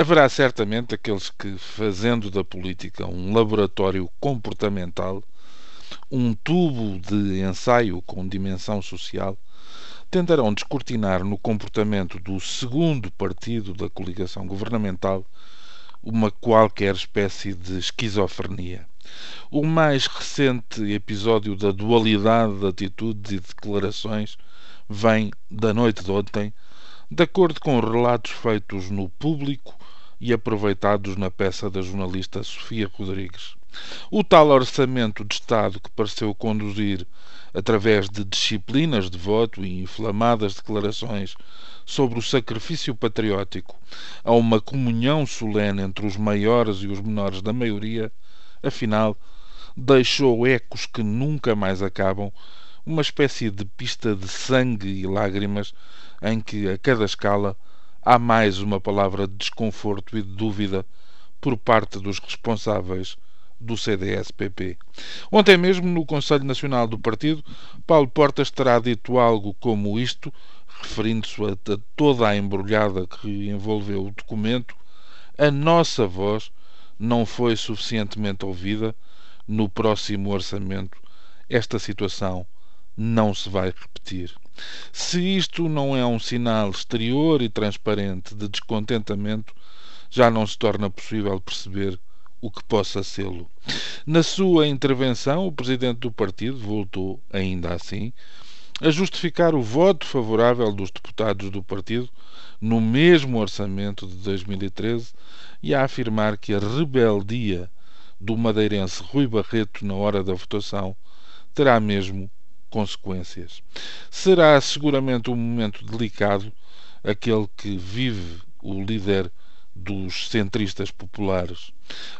Haverá certamente aqueles que, fazendo da política um laboratório comportamental, um tubo de ensaio com dimensão social, tentarão descortinar no comportamento do segundo partido da coligação governamental uma qualquer espécie de esquizofrenia. O mais recente episódio da dualidade de atitudes e declarações vem da noite de ontem, de acordo com relatos feitos no público e aproveitados na peça da jornalista Sofia Rodrigues. O tal orçamento de Estado que pareceu conduzir, através de disciplinas de voto e inflamadas declarações sobre o sacrifício patriótico, a uma comunhão solene entre os maiores e os menores da maioria, afinal, deixou ecos que nunca mais acabam, uma espécie de pista de sangue e lágrimas em que, a cada escala, há mais uma palavra de desconforto e de dúvida por parte dos responsáveis do CDS-PP. Ontem mesmo, no Conselho Nacional do Partido, Paulo Portas terá dito algo como isto, referindo-se a toda a embrulhada que envolveu o documento, a nossa voz não foi suficientemente ouvida no próximo orçamento. Esta situação não se vai repetir. Se isto não é um sinal exterior e transparente de descontentamento, já não se torna possível perceber o que possa sê-lo. Na sua intervenção, o presidente do partido voltou, ainda assim, a justificar o voto favorável dos deputados do partido no mesmo orçamento de 2013 e a afirmar que a rebeldia do madeirense Rui Barreto na hora da votação terá mesmo consequências. Será seguramente um momento delicado aquele que vive o líder dos centristas populares.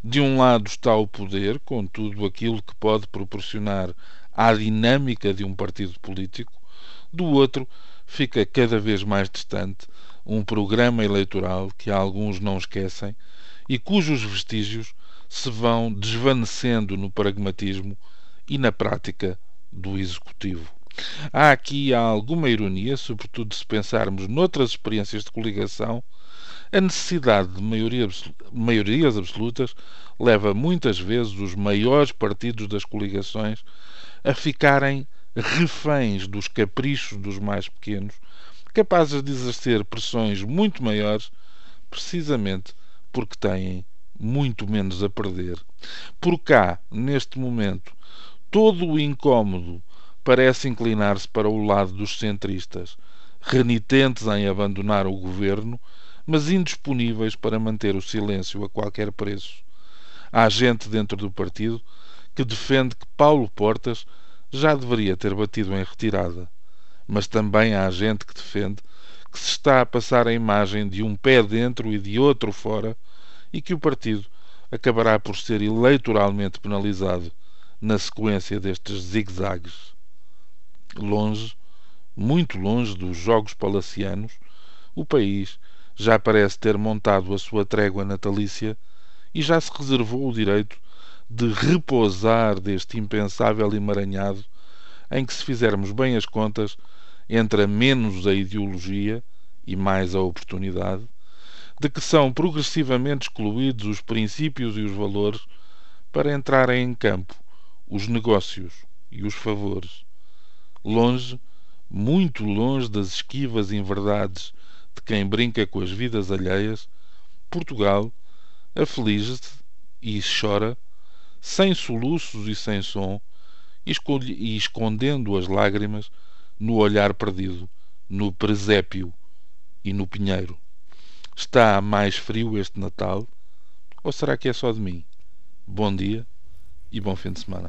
De um lado está o poder, com tudo aquilo que pode proporcionar à dinâmica de um partido político, do outro fica cada vez mais distante um programa eleitoral que alguns não esquecem e cujos vestígios se vão desvanecendo no pragmatismo e na prática do Executivo. Há aqui alguma ironia, sobretudo se pensarmos noutras experiências de coligação. A necessidade de maioria, maiorias absolutas leva muitas vezes os maiores partidos das coligações a ficarem reféns dos caprichos dos mais pequenos, capazes de exercer pressões muito maiores, precisamente porque têm muito menos a perder. Por cá, neste momento, Todo o incômodo parece inclinar-se para o lado dos centristas, renitentes em abandonar o governo, mas indisponíveis para manter o silêncio a qualquer preço. Há gente dentro do partido que defende que Paulo Portas já deveria ter batido em retirada, mas também há gente que defende que se está a passar a imagem de um pé dentro e de outro fora e que o partido acabará por ser eleitoralmente penalizado na sequência destes zigzags. Longe, muito longe dos jogos palacianos, o país já parece ter montado a sua trégua natalícia e já se reservou o direito de repousar deste impensável emaranhado em que, se fizermos bem as contas, entra menos a ideologia e mais a oportunidade, de que são progressivamente excluídos os princípios e os valores para entrarem em campo os negócios e os favores. Longe, muito longe das esquivas inverdades de quem brinca com as vidas alheias, Portugal aflige-se e chora, sem soluços e sem som, e escondendo as lágrimas no olhar perdido, no presépio e no pinheiro. Está mais frio este Natal? Ou será que é só de mim? Bom dia e bom fim de semana.